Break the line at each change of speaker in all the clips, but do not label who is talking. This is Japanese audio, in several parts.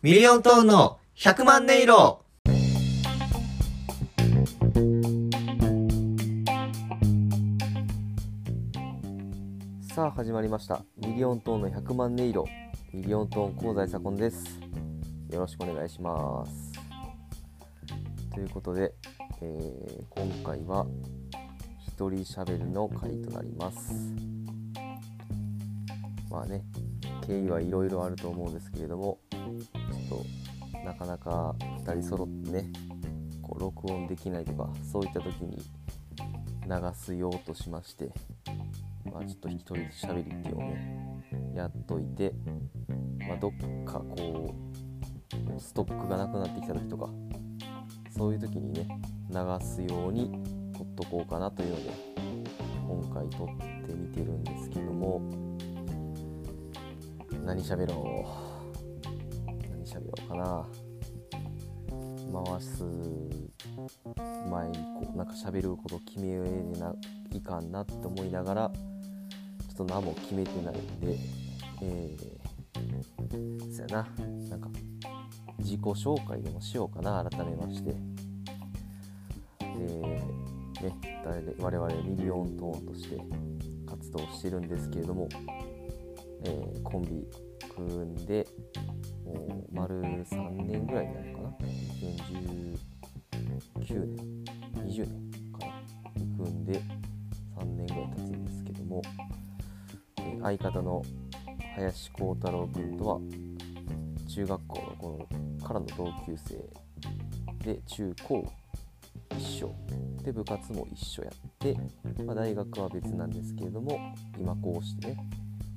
ミリオントーンの100万音色。
さあ始まりました。ミリオントーンの100万音色。ミリオントーン香西左近です。よろしくお願いします。ということで、えー今回は一人喋るの回となります。まあね経緯はいろいろあると思うんですけれどもかなか2人揃ってねこう録音できないとかそういった時に流すようとしましてまあ、ちょっと一人で喋りっていうのをねやっといて、まあ、どっかこうストックがなくなってきた時とかそういう時にね流すように撮っとこうかなというので今回撮ってみてるんですけども何喋ろう。何喋ろうかな。回す前にこうなんか喋ること決めないかんなって思いながらちょっと何も決めてないんでえー、そやな。なんか自己紹介でもしようかな改めまして。えー、ね誰で我々ミリオントーンとして活動してるんですけれども、えーコンビ組んでもう丸3年ぐらいになるかな。2019年20年かな。に組んで3年ぐらい経つんですけども、え相方の林幸太郎君とは中学校の頃からの同級生で中高一緒。で部活も一緒やって、まあ、大学は別なんですけれども今こうしてね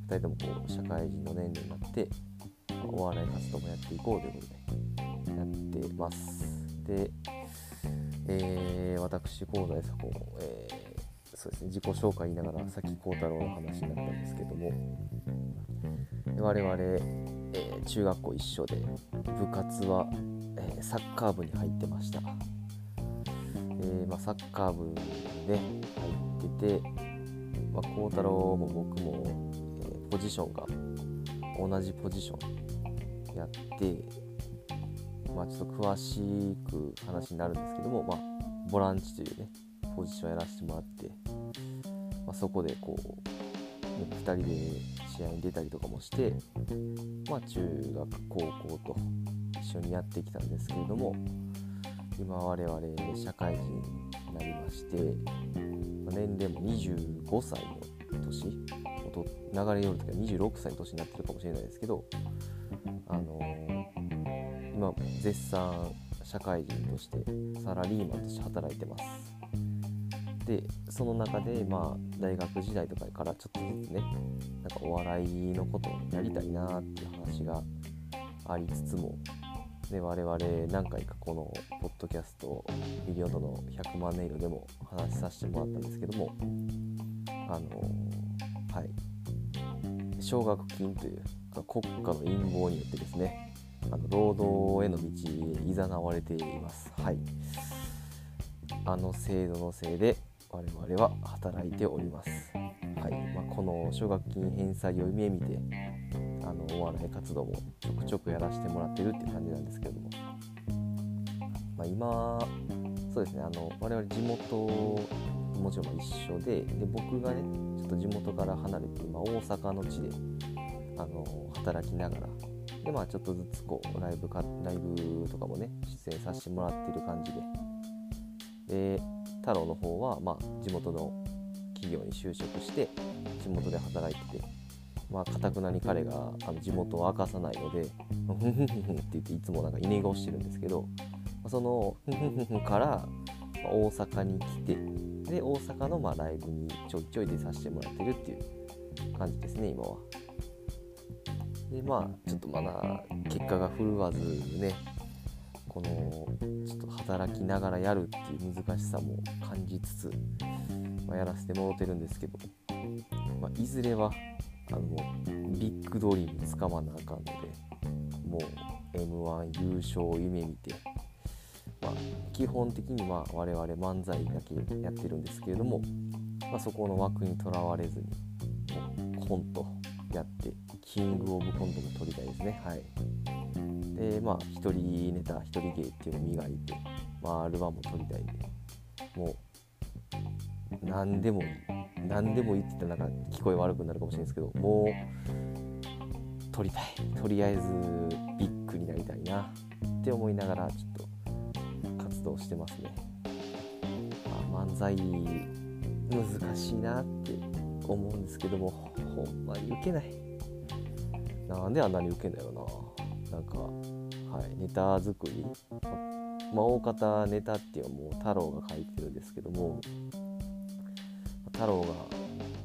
2人ともこう社会人の年齢になって、お笑い活動もやっていこうということでやってます。で、えー私香西左近、えーそうですね自己紹介言いながらさっき幸太郎の話になったんですけども。我々、えー中学校一緒で部活は、えーサッカー部に入ってました、えーまあ、サッカー部にね入ってて、まあ、太郎も僕も、えーポジションが同じポジションやってまあちょっと詳しく話になるんですけども、まあ、ボランチというねポジションやらせてもらって、まあ、そこでこう、ね、2人で試合に出たりとかもして、まあ、中学高校と一緒にやってきたんですけれども今我々社会人になりまして、まあ年齢も25歳の年と流れよる時は26歳の年になってるかもしれないですけどあのー今絶賛社会人としてサラリーマンとして働いてます。でその中でまあ大学時代とかからちょっとずつねなんかお笑いのことをやりたいなっていう話がありつつもで我々何回かこのポッドキャストミリオンドの100万音色でも話させてもらったんですけどもあのはい。奨学金という国家の陰謀によってですねあの労働への道へ誘われています。はい。あの制度のせいで我々は働いております。はい、まあ、この奨学金返済を夢見てあのお笑い活動もちょくちょくやらせてもらってるって感じなんですけども、まあ、今そうですね。あの我々地元もちろん一緒でで僕がねと地元から離れて今大阪の地であの働きながらでまあちょっとずつこうライブかライブとかもね出演させてもらってる感じで。で太郎の方はまあ地元の企業に就職して地元で働いててまあかたくなに彼があの地元を明かさないので「ふんふんふん」って言っていつもなんかイネゴしてるんですけどその「ふんふんふん」から大阪に来てで大阪のまあライブにちょいちょい出させてもらってるっていう感じですね今は。でまあちょっとまだ結果が振るわずねこのちょっと働きながらやるっていう難しさも感じつつ、まあ、やらせてもらってるんですけど、まあ、いずれはあのビッグドリームつかまなあかんのでもう m 1優勝を夢見て、ま、基本的にまあ我々漫才だけやってるんですけれども、まあ、そこの枠にとらわれずにもうコントやってキングオブコントも取りたいですね。はい。でまあ一人ネタ一人芸っていうのを磨いて、まあ、アルバムを撮りたいんでもう何でもいい。何でもいいって言ったらなんか聞こえ悪くなるかもしれないですけどもう撮りたい。とりあえずビッグになりたいなって思いながらちょっと活動してますね、まあ、漫才難しいなって思うんですけどもほんまに受けない。なんであんなに受けんだよな。なんかはいネタ作り。まあ大方ネタっていうのはもう太郎が書いてるんですけども太郎が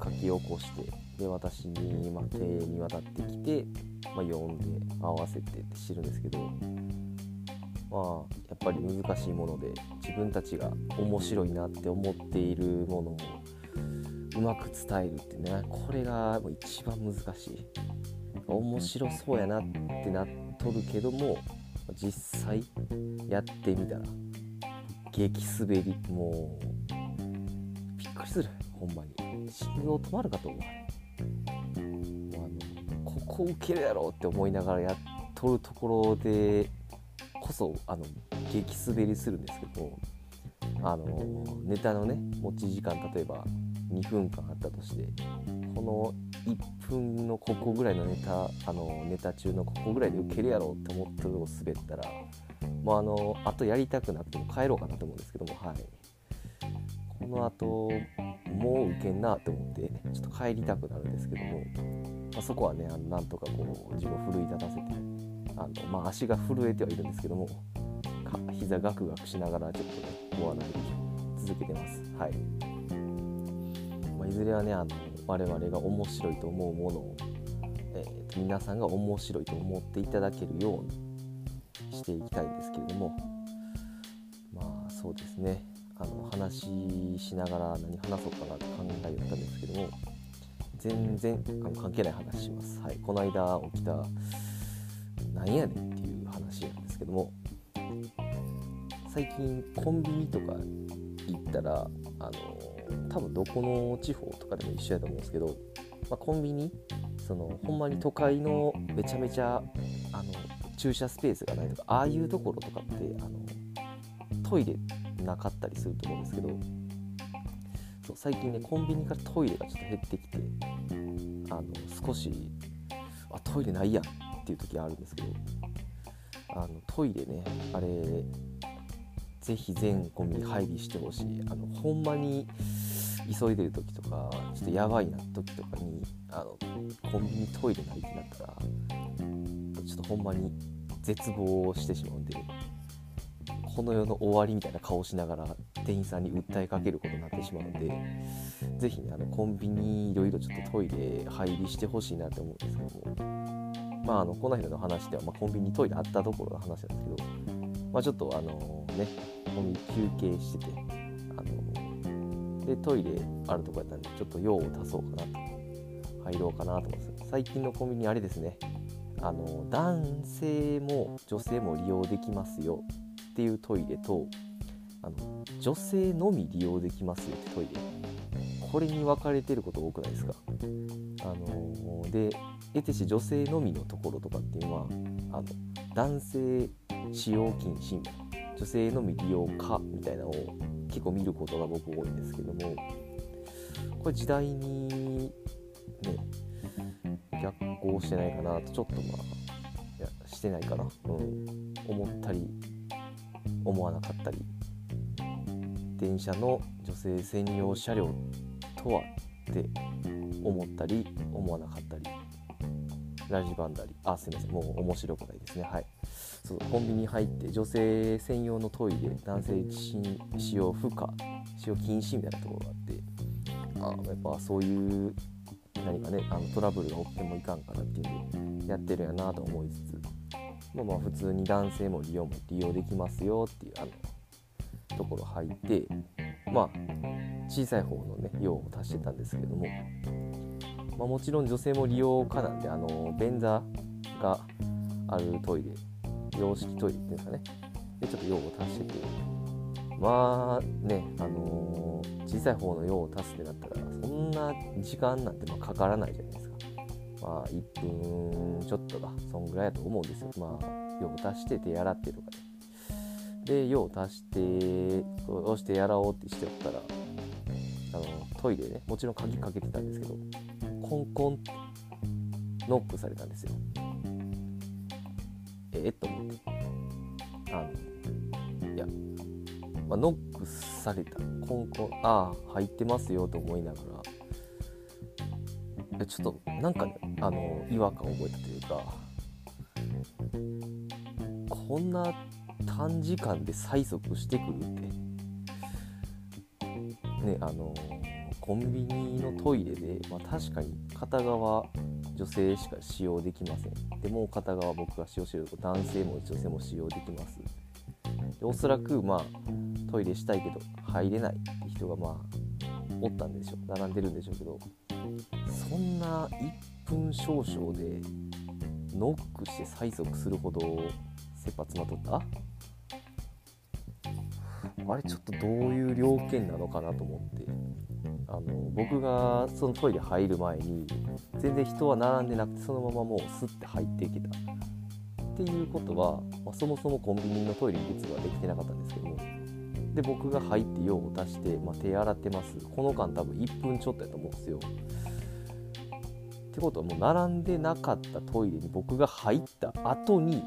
書き起こしてで私に、ま、手に渡ってきて、まあ、読んで合わせてって知るんですけどまあやっぱり難しいもので自分たちが面白いなって思っているものをうまく伝えるってねこれが一番難しい。面白そうやなってなっとるけども実際やってみたら激滑り。もうびっくりする。ほんまに。心臓止まるかと思うあのここ受けるやろって思いながらやっとるところでこそあの激滑りするんですけどあのネタのね持ち時間例えば2分間あったとしてこの1分のここぐらいのネタあのネタ中のここぐらいで受けるやろって思ってるのを滑ったらもうあのあとやりたくなっても帰ろうかなと思うんですけどもはい。この後もう受けんなって思ってちょっと帰りたくなるんですけども、まあ、そこはねあのなんとかこう自分を奮い立たせてあの、まあ、足が震えてはいるんですけども膝ガクガクしながらちょっとねお笑い続けてます。はい、まあ、いずれはねあの我々が面白いと思うものを、えー、皆さんが面白いと思っていただけるようにしていきたいんですけれどもまあそうですね。あの話しながら何話そうかなって考えたんですけども全然あの関係ない話します。はい、この間起きたなんやねんっていう話なんですけども最近コンビニとか行ったらあの多分どこの地方とかでも一緒やと思うんですけど、まあ、コンビニそのほんまに都会のめちゃめちゃあの駐車スペースがないとかああいうところとかってあのトイレなかったりすると思うんですけどそう最近ねコンビニからトイレがちょっと減ってきてあの少しあトイレないやんっていう時あるんですけどあのトイレねあれぜひ全コンビニ配備してほしい。あのほんまに急いでる時とかちょっとやばいな時とかにあのコンビニトイレないってなったらちょっとほんまに絶望してしまうんでこの世の終わりみたいな顔しながら店員さんに訴えかけることになってしまうので是非ねあのコンビニいろいろちょっとトイレ配備してほしいなって思うんですけども。まああのこの間の話では、まあ、コンビニトイレあったところの話なんですけど、まあ、ちょっとあのねコンビニ休憩しててあのでトイレあるとこやったんでちょっと用を足そうかなと。入ろうかなと思って最近のコンビニあれですね。あの男性も女性も利用できますよっていうトイレとあの女性のみ利用できますよってトイレ。これに分かれてること多くないですか。あので得てし女性のみのところとかっていうのはあの男性使用禁止みたいな女性のみ利用可みたいなのを結構見ることが僕多いんですけどもこれ時代にね逆行してないかなとちょっとまあいやしてないかな、うん、思ったり思わなかったり電車の女性専用車両とはって思ったり思わなかったりラジバンダリ。あすいません。もう面白くないですね。はい。そうコンビニ入って女性専用のトイレ男性使用不可使用禁止みたいなところがあってあやっぱそういう何かねあのトラブルが起きてもいかんからっていうんでやってるやなと思いつつまあ、まあ普通に男性も利用も利用できますよっていうあのところ入ってまあ小さい方のね用を足してたんですけども、まあ、もちろん女性も利用可なんであの便座があるトイレ洋式トイレっていうんですかね。でちょっと用を足しててまあねあのー、小さい方の用を足すってなったらそんな時間なんてまかからないじゃないですか。まあ1分ちょっとがそんぐらいだと思うんですよ。まあ用を足して手洗ってとかね。で用を足して押してやらおうってしておったらあのトイレねもちろん鍵かけてたんですけどコンコンノックされたんですよ。ええと思って。あのいや、まあ、ノックされた。コンコンああ入ってますよと思いながら。ちょっとなんかねあの違和感を覚えたというか。こんな短時間で催促してくるって。ねあのコンビニのトイレで、まあ、確かに片側女性しか使用できません。でもう片側僕が使用している男性も女性も使用できます。でおそらくまあトイレしたいけど入れないって人がまあおったんでしょう。並んでるんでしょうけどそんな1分少々でノックして催促するほど切羽詰まっとった？あれちょっとどういう料件なのかなと思ってあの僕がそのトイレ入る前に全然人は並んでなくてそのままもうスッて入ってきた。っていうことは、まあ、そもそもコンビニのトイレに列ができてなかったんですけどもで僕が入って用を足して、まあ、手洗ってます。この間多分1分ちょっとやと思うんですよ。ってことはもう並んでなかったトイレに僕が入った後に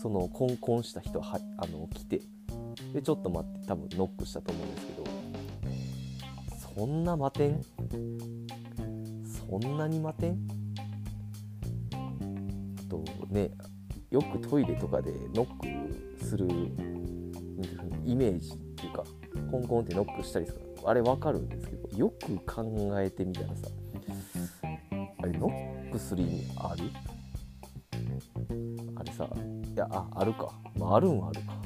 そのコンコンした人はあの来てでちょっと待って多分ノックしたと思うんですけどそんな待てん？そんなに待てん？あとねよくトイレとかでノックするイメージっていうかコンコンってノックしたりするあれわかるんですけどよく考えてみたらさあれノックする意味ある？あれさいやああるか、まあ、あるんあるか。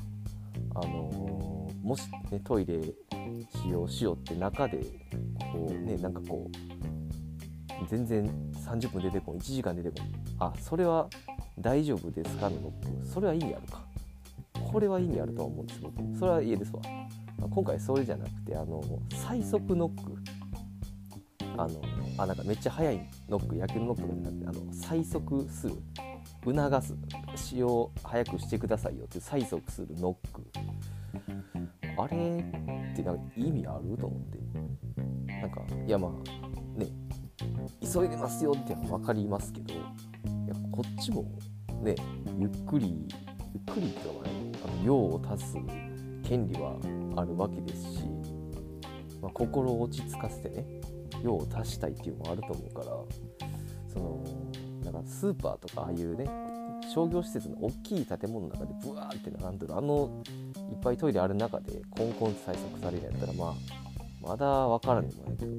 あのー、もし、ね、トイレ使用しようって中でこうねなんかこう全然30分出てこん1時間出てこん。あそれは大丈夫ですか？のノック。それは意味あるか。これは意味あるとは思うんです僕。それはいいですわ。今回それじゃなくてあの最速ノック。あのあなんかめっちゃ速いノック野球のノックじゃなくてあの最速する促す。使用早くしてくださいよって催促するノック。あれってなんか意味ある？と思って。なんかいやまあね急いでますよっていうのは分かりますけどいやこっちもねゆっくりゆっくりっていうのはねあの用を足す権利はあるわけですし、まあ、心を落ち着かせてね用を足したいっていうのもあると思うからそのなんかスーパーとかああいうね商業施設の大きい建物の中でブワーって並んでるあのいっぱいトイレある中でコンコンって催促されるんやったらまあまだ分からんでもな。いけど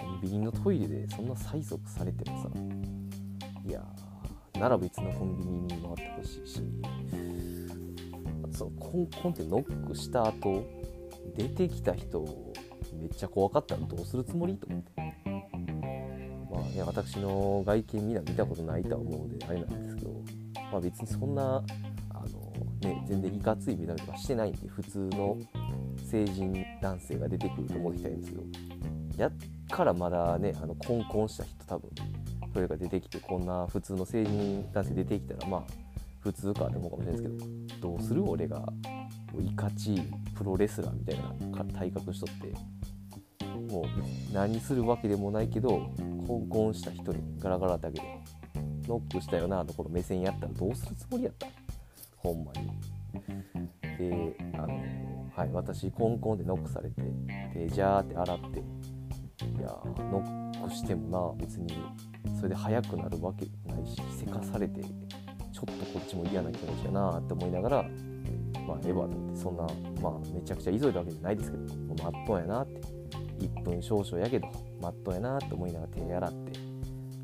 コンビニのトイレでそんな催促されてもさ。いやなら別のコンビニに回ってほしいし。そのコンコンってノックした後出てきた人めっちゃ怖かったらどうするつもりと思って。まあね私の外見みんな見たことないとは思うのであれなんですけどまあ別にそんなあのね全然いかつい見た目とかしてないんで普通の成人男性が出てくると思ってたんですけどやっからまだねあのコンコンした人多分それが出てきてこんな普通の成人男性出てきたらまあ普通かって思うかもしれないですけどどうする俺がいかちいプロレスラーみたいな体格しとってもう何するわけでもないけどコンコンした人にガラガラだけでノックしたよなところ目線やったらどうするつもりやった？ほんまに。であのはい私コンコンでノックされてでジャーって洗っていやノックしてもな別にそれで速くなるわけないしせかされてちょっとこっちも嫌な気持ちやなって思いながらまあエヴァなんてそんなまあめちゃくちゃ急いだわけじゃないですけどまっとうやなって1分少々やけどまっとうやなって思いながら手洗って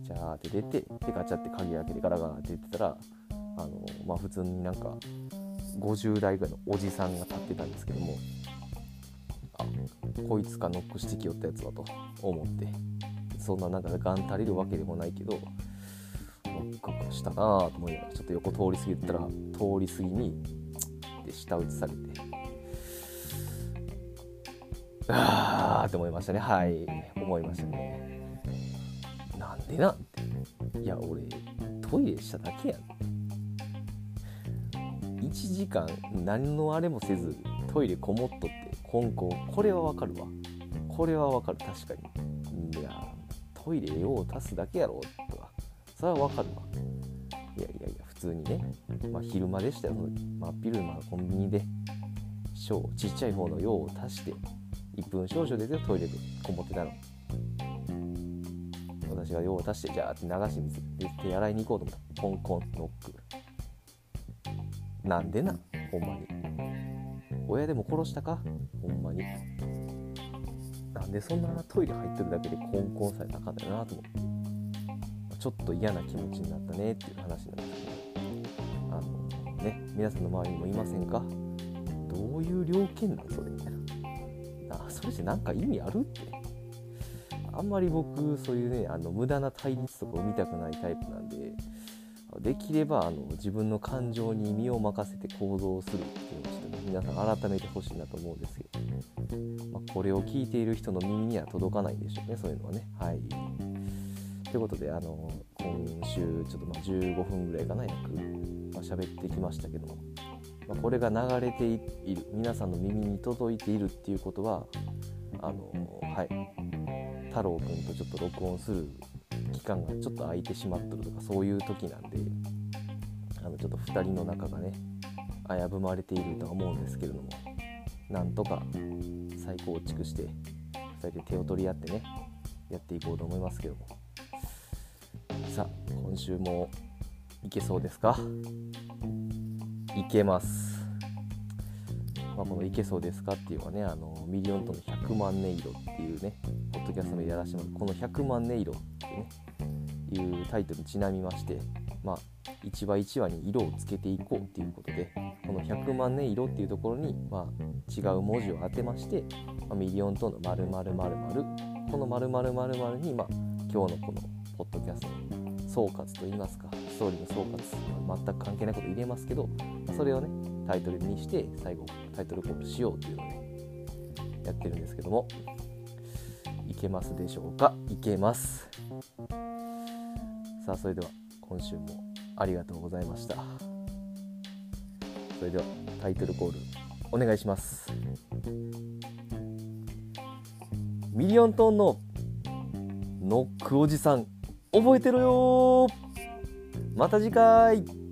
ジャーって出てでガチャって鍵開けてガラガラって出てたらあのまあ普通になんか50代ぐらいのおじさんが立ってたんですけどもあこいつかノックしてきよったやつだと思ってそんななんかガン足りるわけでもないけどノックしたなと思いながらちょっと横通り過ぎたら通り過ぎにで舌打ちされてあーって思いましたね。はい。思いましたね。なんでなんて。いや俺トイレしただけやん。時間何のあれもせずトイレこもっとってコンコンこれはわかるわ。これはわかる。確かに。いやトイレ用を足すだけやろとかそれはわかるわ。いやいやいや普通にね、まあ、昼間でしたよ。真っ昼間コンビニで。小ちっちゃい方の用を足して1分少々でトイレでこもってたの。私が用を足してじゃあって流し水で手洗いに行こうと思った。コンコンノックなんでなほんまに。親でも殺したか？ほんまに。なんでそんなトイレ入ってるだけでコンコンされたかんだよなと思って。ちょっと嫌な気持ちになったねっていう話なんですけど。あのね皆さんの周りにもいませんか？どういう料金なんそれ？みたいなあそれじゃなんか意味あるって。あんまり僕そういうねあの無駄な対立とかを見たくないタイプなんで。できればあの自分の感情に身を任せて行動するっていうのをちょっと、皆さん改めてほしいなと思うんですけど、まあ、これを聞いている人の耳には届かないんでしょうねそういうのはね。はい。ということであの今週ちょっとま15分ぐらいかな約、まあ、喋ってきましたけども、まあ、これが流れている皆さんの耳に届いているっていうことはあのはい。太郎くんとちょっと録音する期間がちょっと空いてしまっとるとかそういう時なんであのちょっと2人の仲がね危ぶまれているとは思うんですけれどもなんとか再構築して2人で手を取り合ってねやっていこうと思いますけども。さあ今週もいけそうですか？いけます。まあ、この「いけそうですか?」っていうのはねあのミリオントーンの100万音色っていうねポッドキャストでやらせてもらうこの100万音色ってねいうタイトルにちなみましてまあ1話1話に色をつけていこうっていうことでこの100万音色っていうところに、まあ、違う文字を当てまして、まあ、ミリオントーンの〇〇〇〇この〇〇〇〇に、まあ、今日のこのポッドキャストの総括といいますかストーリーの総括、全く関係ないこと入れますけどそれをねタイトルにして最後タイトルコールしようというのをねやってるんですけどもいけますでしょうか？いけます。さあそれでは今週もありがとうございました。それではタイトルコールお願いします。ミリオントーンのノックおじさん覚えてろよまた次回。